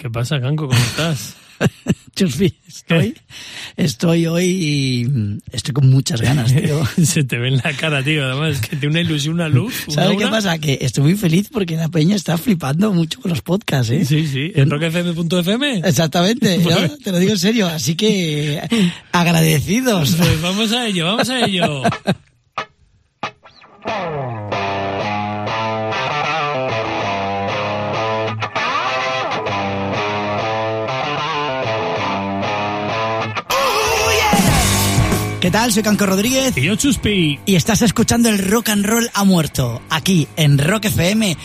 ¿Qué pasa, Canco? ¿Cómo estás? Chuspi, estoy, estoy hoy, estoy con muchas ganas, tío. Se te ve en la cara, tío. Además, es que tiene una ilusión, una luz. Una ¿Sabes qué pasa? Que estoy muy feliz porque la peña está flipando mucho con los podcasts, ¿eh? Sí, sí. En rockfm.fm. Exactamente, ¿no? te lo digo en serio. Así que agradecidos. Pues vamos a ello, vamos a ello. ¿Qué tal? Soy Canco Rodríguez Y yo, Chuspi. y estás escuchando el Rock and Roll ha muerto aquí en rockfm.es.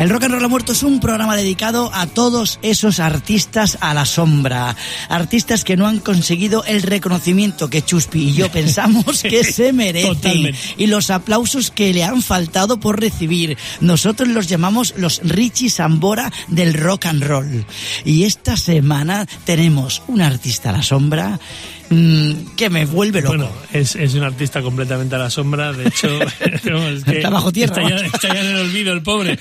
El Rock and Roll ha muerto es un programa dedicado a todos esos artistas a la sombra, artistas que no han conseguido el reconocimiento que Chuspi y yo pensamos que se merecen Totalmente. y los aplausos que le han faltado por recibir. Nosotros los llamamos los Richie Sambora del rock and roll. Y esta semana tenemos un artista a la sombra que me vuelve loco. Bueno, es, es un artista completamente a la sombra. De hecho, no, es que Está bajo tierra, Está ya, macho. está ya en el olvido el pobre.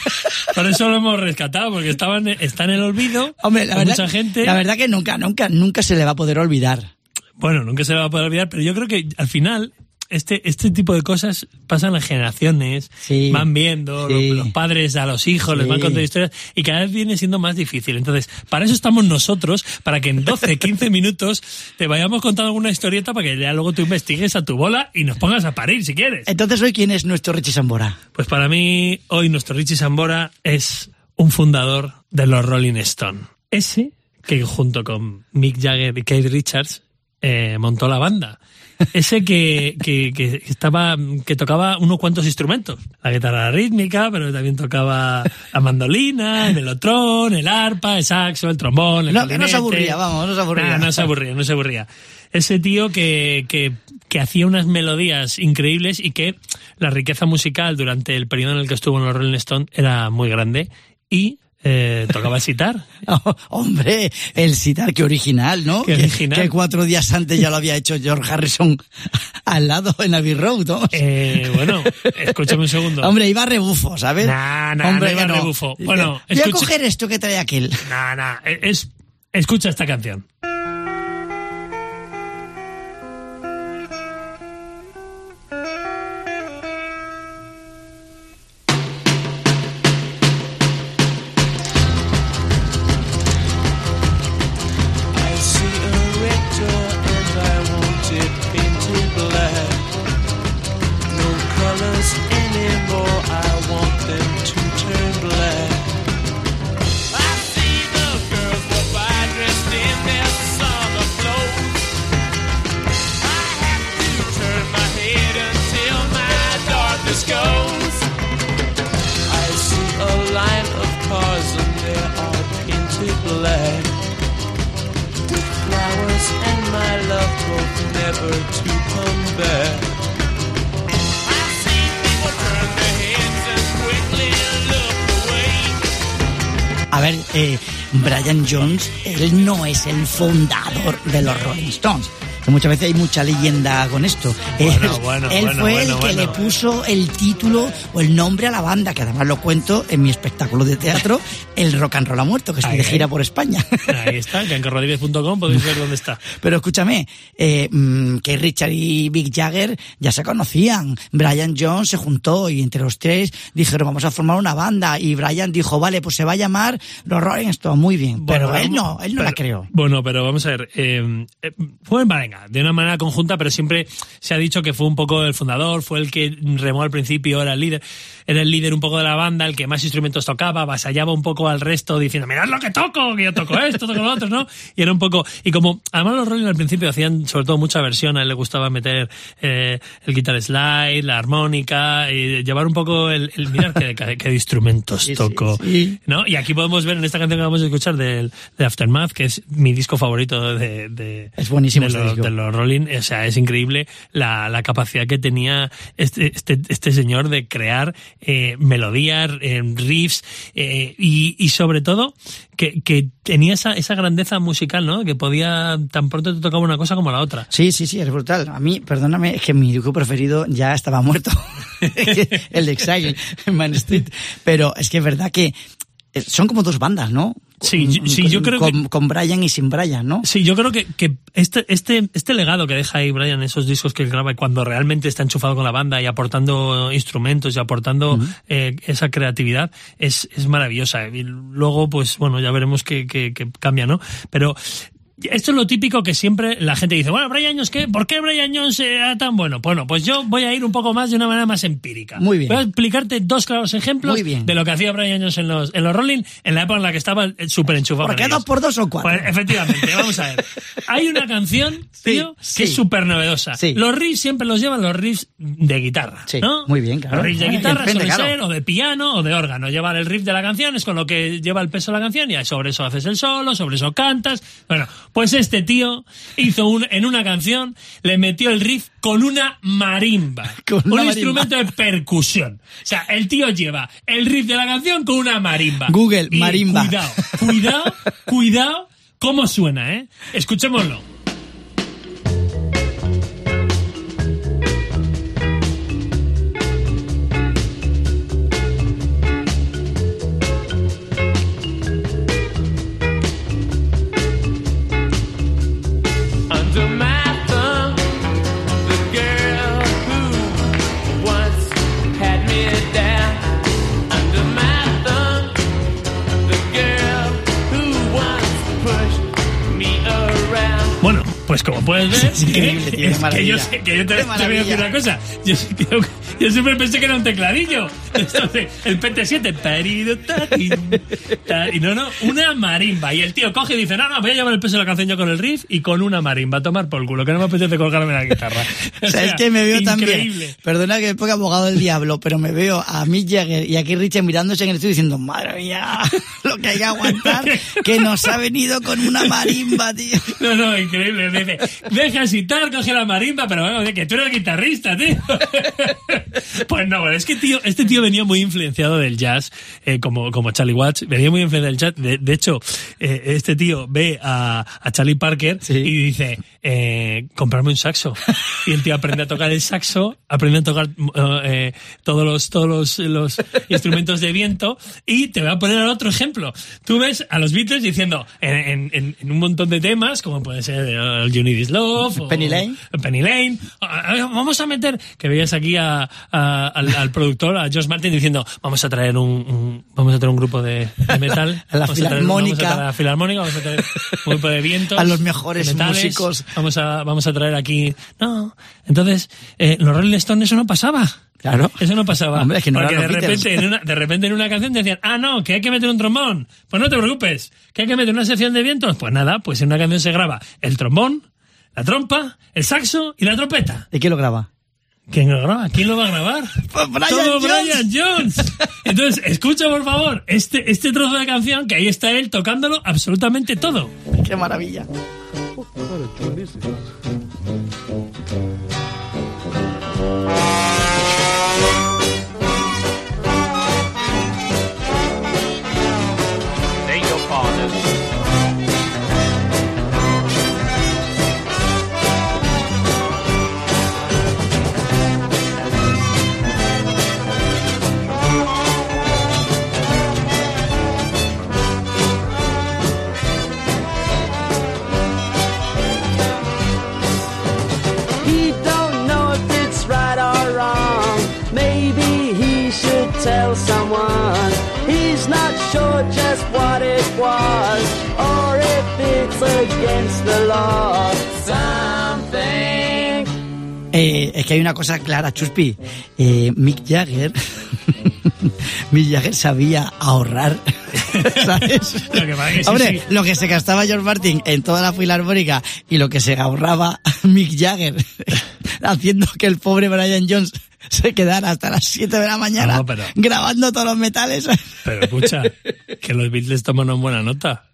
Por eso lo hemos rescatado, porque estaba en- está en el olvido. Hombre, la con verdad, mucha gente. la verdad que nunca, nunca, nunca se le va a poder olvidar. Bueno, nunca se le va a poder olvidar, pero yo creo que al final este, este tipo de cosas pasan las generaciones, Sí. van viendo, Sí. los, los padres a los hijos les van contando historias y cada vez viene siendo más difícil. Entonces, para eso estamos nosotros, para que en 12, 15 minutos te vayamos contando alguna historieta para que ya luego tú investigues a tu bola y nos pongas a parir si quieres. Entonces, ¿hoy quién es nuestro Richie Sambora? Pues para mí, hoy nuestro Richie Sambora es un fundador de los Rolling Stone. Ese que junto con Mick Jagger y Keith Richards eh, montó la banda. Ese que, que, que estaba, que tocaba unos cuantos instrumentos. La guitarra rítmica, pero también tocaba la mandolina, el melotrón, el arpa, el saxo, el trombón, el No, que no se aburría, vamos, no se aburría. Nah, no se aburría, no se aburría. Ese tío que, que, que hacía unas melodías increíbles y que la riqueza musical durante el periodo en el que estuvo en los Rolling Stone era muy grande y eh, tocaba el sitar. Oh, hombre, el sitar, que original, ¿no? Qué Que- original. Que, cuatro días antes ya lo había hecho George Harrison al lado en Abbey Road, ¿no? Eh, bueno, escúchame un segundo. Hombre, iba rebufo, ¿sabes? Nah, nah, Hombre, no iba que rebufo. Bueno, voy a coger esto que trae aquel. Nah, nah, es, escucha esta canción. Eh, Brian Jones, él no es el fundador de los Rolling Stones. Que muchas veces hay mucha leyenda con esto. Bueno, él bueno, él bueno, fue el que le puso el título o el nombre a la banda, que además lo cuento en mi espectáculo de teatro, El Rock and Roll ha muerto, que estoy de gira ahí. por España. Ahí está, cancorrodríguez.com, podéis ver dónde está. Pero escúchame, eh, mm, que Richard y Big Jagger ya se conocían. Brian Jones se juntó y entre los tres dijeron vamos a formar una banda y Brian dijo vale pues se va a llamar los Rolling Stones muy bien. Pero él no, él no la creó. Bueno, pero vamos a ver. Eh, eh, fue en de una manera conjunta, pero siempre se ha dicho que fue un poco el fundador, fue el que remó al principio, era el líder, era el líder un poco de la banda, el que más instrumentos tocaba, vasallaba un poco al resto diciendo, mirad lo que toco, que yo toco esto, toco lo otro, ¿no? Y era un poco, y como, además los Rolling al principio hacían sobre todo mucha versión, a él le gustaba meter eh, el guitar slide, la armónica, y llevar un poco el, el mirar qué, qué- instrumentos Sí, sí, toco. sí. ¿no? Y aquí podemos ver en esta canción que vamos a escuchar del, de Aftermath, que es mi disco favorito de, de, Es buenísimo de, este los, disco. Los Rolling, o sea, es increíble la, la capacidad que tenía este, este, este señor de crear eh, melodías, eh, riffs eh, y, y sobre todo que, que tenía esa, esa grandeza musical, ¿no? Que podía, tan pronto te tocaba una cosa como la otra. Sí, sí, sí, es brutal. A mí, perdóname, es que mi grupo preferido ya estaba muerto. el de Exile, Man Street. Pero es que es verdad que son como dos bandas, ¿no? Sí, Con- sí, yo creo con, que- con Brian y sin Brian, ¿no? Sí, yo creo que, que este, este, este legado que deja ahí Brian, esos discos que graba cuando realmente está enchufado con la banda y aportando instrumentos y aportando eh, esa creatividad, es, es maravillosa. Y luego, pues bueno, ya veremos que, que, que cambia, ¿no? Pero esto es lo típico que siempre la gente dice, bueno, Brian Jones, ¿qué? ¿Por qué Brian Jones era tan bueno? Bueno, pues yo voy a ir un poco más de una manera más empírica. Muy bien. Voy a explicarte dos claros ejemplos Muy bien. de lo que hacía Brian Jones en los, en los Rolling en la época en la que estaba súper enchufado. ¿Por con qué ellos. dos por dos o cuatro? Pues efectivamente, vamos a ver. Hay una canción, Sí, tío, que sí. es súper novedosa. Sí. Los riffs siempre los llevan los riffs de guitarra, Sí, ¿no? muy bien, claro. Los riffs de guitarra suelen claro. ser o de piano o de órgano. Llevan el riff de la canción, es con lo que lleva el peso de la canción y sobre eso haces el solo, sobre eso cantas. Bueno, pues este tío hizo un, en una canción, le metió el riff con una marimba. Con un una marimba. instrumento de percusión. O sea, el tío lleva el riff de la canción con una marimba. Google, Y marimba. Cuidado, cuidado, cuidado cómo suena, ¿eh? Escuchémoslo. Es increíble, tío, qué es que yo, sé- que yo te, voy a decir una cosa. Yo, yo- yo siempre pensé que era un tecladillo. Esto de- el PT7. tarido, tarin, tar- Y no, no, una marimba. Y el tío coge y dice, no, no, voy a llevar el peso de la canción yo con el riff y con una marimba. A tomar por culo, que no me apetece colgarme la guitarra. O sea, es que me veo también. increíble. Perdona que me ponga abogado del diablo, pero me veo a Mick Jagger y a Keith Richards mirándose en el estudio diciendo, madre mía, lo que hay que aguantar, que nos ha venido con una marimba, tío. No, no, increíble. Dice, deja citar, coge la marimba, pero bueno, que tú eres guitarrista, tío. Pues no, es que tío, este tío venía muy influenciado del jazz, eh, como, como Charlie Watts, venía muy influenciado del jazz. De, de hecho, eh, este tío ve a, a Charlie Parker Sí. y dice, eh, comprarme un saxo. Y el tío aprende a tocar el saxo, aprende a tocar eh, todos los, todos los, los instrumentos de viento y te voy a poner otro ejemplo. Tú ves a los Beatles diciendo en, en- en un montón de temas, como puede ser eh, You Need Is Love, o Penny Lane. Penny Lane, vamos a meter, que veías aquí a, a- al, al productor, a Josh Martin diciendo, vamos a traer un, un- vamos a traer un grupo de, de metal, A la filarmónica. vamos a traer a la filarmónica, vamos a traer un grupo de vientos, A los mejores metales, músicos. Vamos a, vamos a traer aquí, no, entonces, eh, los Rolling Stones eso no pasaba. Claro. Eso no pasaba. Hombre, es que no Porque de repente, en una, de repente en una canción decían, ah, no, que hay que meter un trombón. Pues no te preocupes, que hay que meter una sección de vientos. Pues nada, pues en una canción se graba el trombón, la trompa, el saxo y la trompeta. ¿De quién lo graba? ¿Quién lo graba? ¿Quién lo va a grabar? Pues Brian Todo Jones. Brian Jones. Entonces, escucha por favor este, este trozo de canción que ahí está él tocándolo absolutamente todo. Qué maravilla. What a dream is this? Just what it was or if it's against the law. Something. Eh, es que hay una cosa clara, Chuspi. Eh, Mick Jagger. Mick Jagger sabía ahorrar. ¿Sabes? Lo que pasa es que sí, Hombre, sí. lo que se gastaba George Martin en toda la filarmónica y lo que se ahorraba Mick Jagger haciendo que el pobre Brian Jones se quedara hasta las 7 de la mañana No, pero- grabando todos los metales. Pero escucha, que los Beatles toman una buena nota.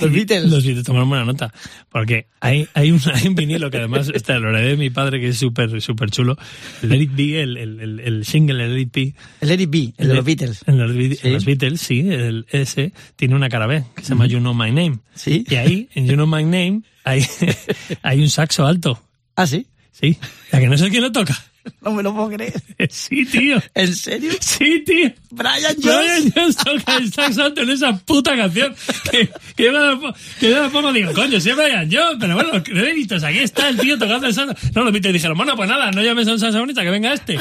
Los Beatles. Los Beatles tomaron buena nota. Porque hay, hay, un, hay un vinilo que además está lo heredé de mi padre, que es súper súper chulo. El Let It Be, el, el, el, el single, el Let It Be. El Let It Be, el de los Beatles. En los, Sí. los Beatles, sí, el ese tiene una cara B que se llama You Know My Name. Sí. Y ahí, en You Know My Name, hay, hay un saxo alto. Ah, sí. Sí. La que no sé quién lo toca. No me lo puedo creer. Sí, tío. ¿En serio? Sí, tío. Brian Brian Jones. Jones toca el saxo alto en esa puta canción. Que, que yo me que yo pongo y digo, coño, sí es Brian Jones, pero bueno, los créditos, aquí está el tío tocando el saxo. No, los Beatles dijeron, bueno, pues nada, no llames a un saxofonista, que venga este.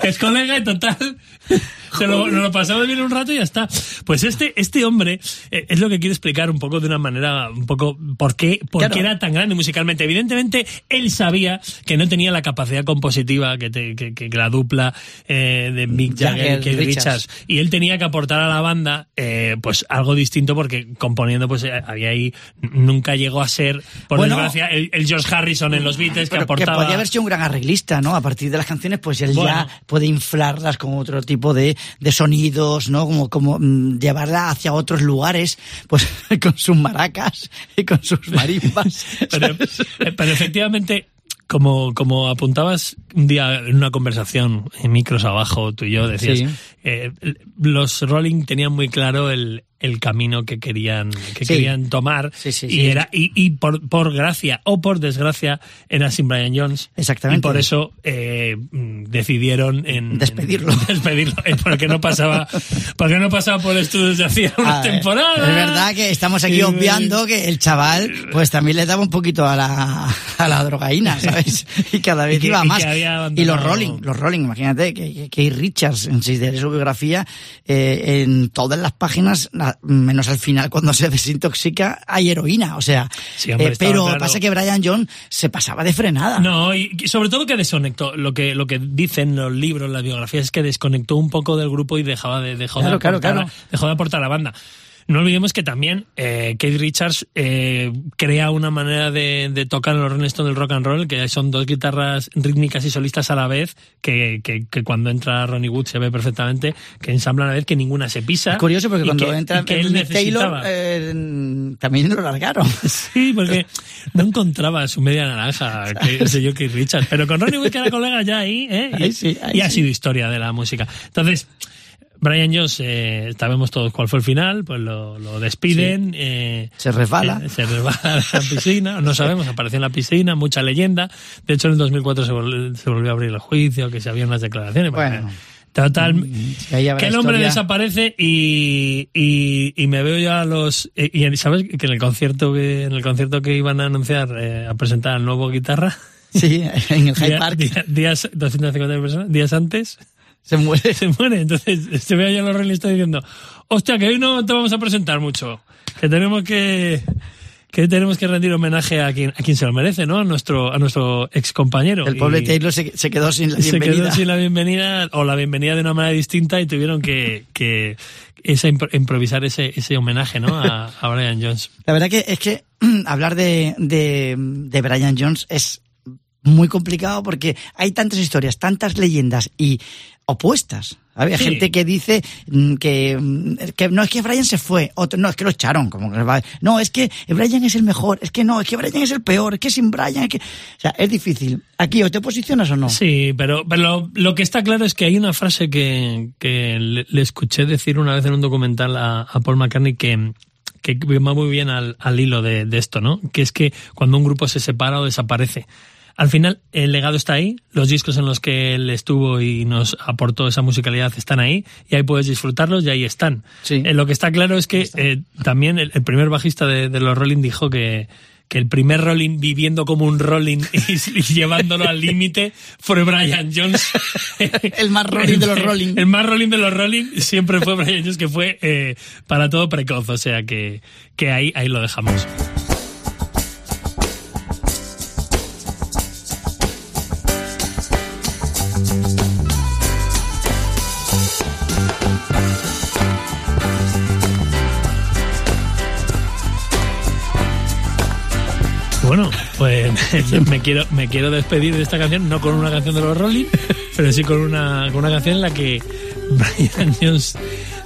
Que es colega y total. Se lo, nos lo pasamos bien un rato y ya está. Pues este, este hombre eh, es lo que quiero explicar un poco de una manera, un poco, por qué, por Claro. qué era tan grande musicalmente. Evidentemente, él sabía que no tenía la capacidad compositiva que, te- que, que la dupla eh, de Mick Jagger, Keith Richards. Y él tenía que aportar a la banda, eh, pues algo distinto porque componiendo, pues eh, había ahí, nunca llegó a ser, por Bueno. desgracia, el, el George Harrison en los Beatles que Pero que aportaba. podía haber sido un gran arreglista, ¿no? A partir de las canciones, pues él Bueno. ya puede inflarlas con otro tipo de, de sonidos, ¿no? Como, como mm, llevarla hacia otros lugares, pues con sus maracas y con sus marimbas. pero, eh, pero efectivamente, como, como apuntabas un día en una conversación en micros abajo, tú y yo decías, Sí. eh, los Rolling tenían muy claro el, el camino que querían, que Sí. querían tomar. Sí, sí, y sí. era, y, y por, por gracia o por desgracia, era sin Brian Jones. Exactamente. Y por eso eh, decidieron en Despedirlo. en despedirlo. eh, Porque no pasaba, porque no pasaba por estudios de hacía una A ver, temporada. Es verdad que estamos aquí Y- obviando que el chaval, pues también le daba un poquito a la, a la drogaína, ¿sabes? Y cada vez Y que- iba más. Y los Rolling, los Rolling, imagínate que, que, Richards, en su biografía, eh, en todas las páginas, menos al final cuando se desintoxica, hay heroína, o sea. Sí, hombre, eh, pero claro. pasa que Brian John se pasaba de frenada. No, y sobre todo que desconectó. Lo que, lo que dicen los libros, las biografías, es que desconectó un poco del grupo y dejaba de, dejó Claro, de, aportar, claro. dejó de aportar a la banda. No olvidemos que también eh, Keith Richards eh, crea una manera de, de tocar los Rolling Stones del rock and roll, que son dos guitarras rítmicas y solistas a la vez, que, que, que cuando entra Ronnie Wood se ve perfectamente, que ensamblan a la vez, que ninguna se pisa. Es curioso porque cuando que- entra que él Taylor, eh, también lo largaron. Sí, porque no encontraba su media naranja, que el señor Keith Richards. Pero con Ronnie Wood, que era colega ya ahí, ¿eh? Y, Ahí sí, ahí y ha sido historia de la música. Entonces, Brian Jones, eh, sabemos todos cuál fue el final, pues lo, lo despiden. eh, Se resbala. eh, se resbala a la piscina, no sabemos, apareció en la piscina, mucha leyenda. De hecho, en el 2004 se, vol- se volvió a abrir el juicio, que se había unas declaraciones. Bueno. Total, ahí habrá que el hombre historia. desaparece y, y, y me veo ya a los y, y sabes que en el concierto que en el concierto que iban a anunciar eh, a presentar al nuevo guitarra Sí, en el Hyde Park día- días 250 personas días antes se muere. se muere entonces se ve ya a los Stones diciendo hostia que hoy no te vamos a presentar mucho que tenemos que que tenemos que rendir homenaje a quien a quien se lo merece no a nuestro a nuestro ex compañero El pobre Taylor se, se quedó sin la se bienvenida. quedó sin la bienvenida o la bienvenida de una manera distinta y tuvieron que, que esa impro- improvisar ese, ese homenaje ¿no? a, a Brian Jones. La verdad que es que hablar de, de, de Brian Jones es muy complicado porque hay tantas historias, tantas leyendas y opuestas. Había Sí. gente que dice mm, que, mm, que no es que Brian se fue, otro no es que lo echaron, como que no es que Brian es el mejor, es que no, es que Brian es el peor, es que sin Brian, es que, o sea, es difícil. Aquí o te posicionas o no. Sí, pero, pero lo, lo que está claro es que hay una frase que, que le, le escuché decir una vez en un documental a, a Paul McCartney que, que va muy bien al, al hilo de, de esto, ¿no? Que es que cuando un grupo se separa o desaparece, al final el legado está ahí, los discos en los que él estuvo y nos aportó esa musicalidad están ahí y ahí puedes disfrutarlos y ahí están. Sí. Eh, lo que está claro es que eh, también el, el primer bajista de, de los Rolling dijo que que el primer Rolling viviendo como un Rolling y, y llevándolo al límite fue Brian Jones. El más Rolling de los Rolling. El más Rolling de los Rolling siempre fue Brian Jones, que fue eh, para todo precoz. O sea que, que ahí, ahí lo dejamos. me quiero, me quiero despedir de esta canción, no con una canción de los Rolling, pero sí con una, con una canción en la que Brian Jones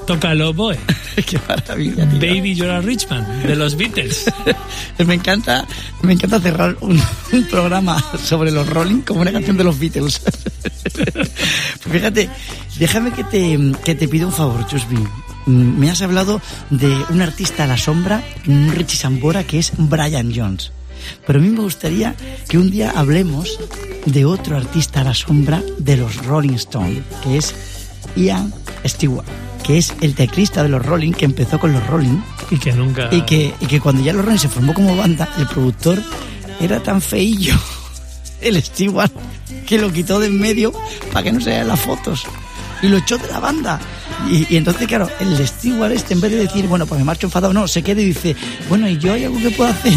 toca el oboe. Qué maravilla, tío. Baby You're a Rich Man, de los Beatles. Me encanta, me encanta cerrar un, un programa sobre los Rolling como una canción de los Beatles. Pues fíjate, déjame que te, que te pido un favor, Chusby. Mm, Me has hablado de un artista a la sombra, un Richie Sambora, que es Brian Jones. Pero a mí me gustaría que un día hablemos de otro artista a la sombra de los Rolling Stones, que es Ian Stewart, que es el teclista de los Rolling, que empezó con los Rolling Y que nunca... y que, y que cuando ya los Rolling se formó como banda, el productor era tan feillo, el Stewart, que lo quitó de en medio para que no se vean las fotos. Y lo echó de la banda. Y, y entonces, claro, el Stewart este, en vez de decir, bueno, pues me marcho enfadado, no, se queda y dice, bueno, ¿y yo hay algo que puedo hacer?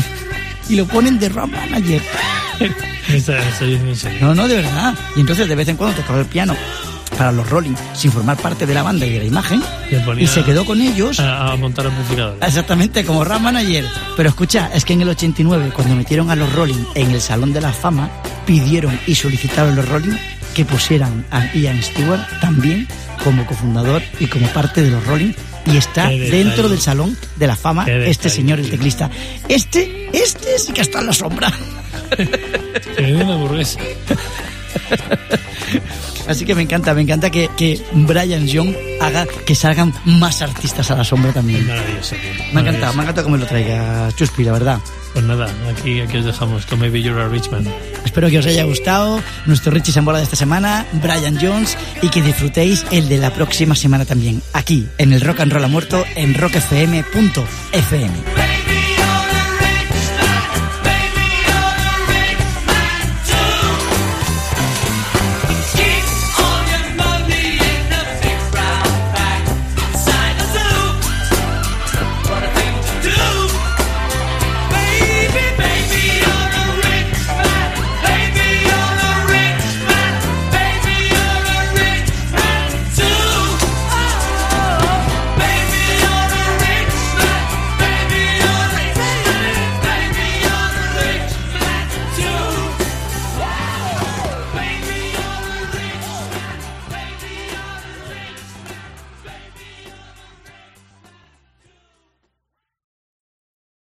Y lo ponen de rock manager. No, no, de verdad. Y entonces de vez en cuando tocaba el piano para los Rolling, sin formar parte de la banda y de la imagen. Ponía Y se quedó con ellos. A, a montar amplificadores. Exactamente, como Ram Manager. Pero escucha, es que en el 89, cuando metieron a los Rolling en el Salón de la Fama, pidieron y solicitaron los Rolling que pusieran a Ian Stewart también como cofundador y como parte de los Rolling. Y está dentro del Salón de la Fama este señor, el teclista. Este, este sí que está en la sombra. Una hamburguesa. Así que me encanta, me encanta que, que Brian Young haga que salgan más artistas a la sombra también. Maravilloso. tío. Me Maravilloso. me que me lo traiga Chuspi, la verdad. Pues nada, aquí, aquí os dejamos con Maybe You're a. Espero que os haya gustado nuestro Richie Sambola de esta semana, Brian Jones, y que disfrutéis el de la próxima semana también, aquí, en el Rock and Roll ha muerto, en rockfm.fm.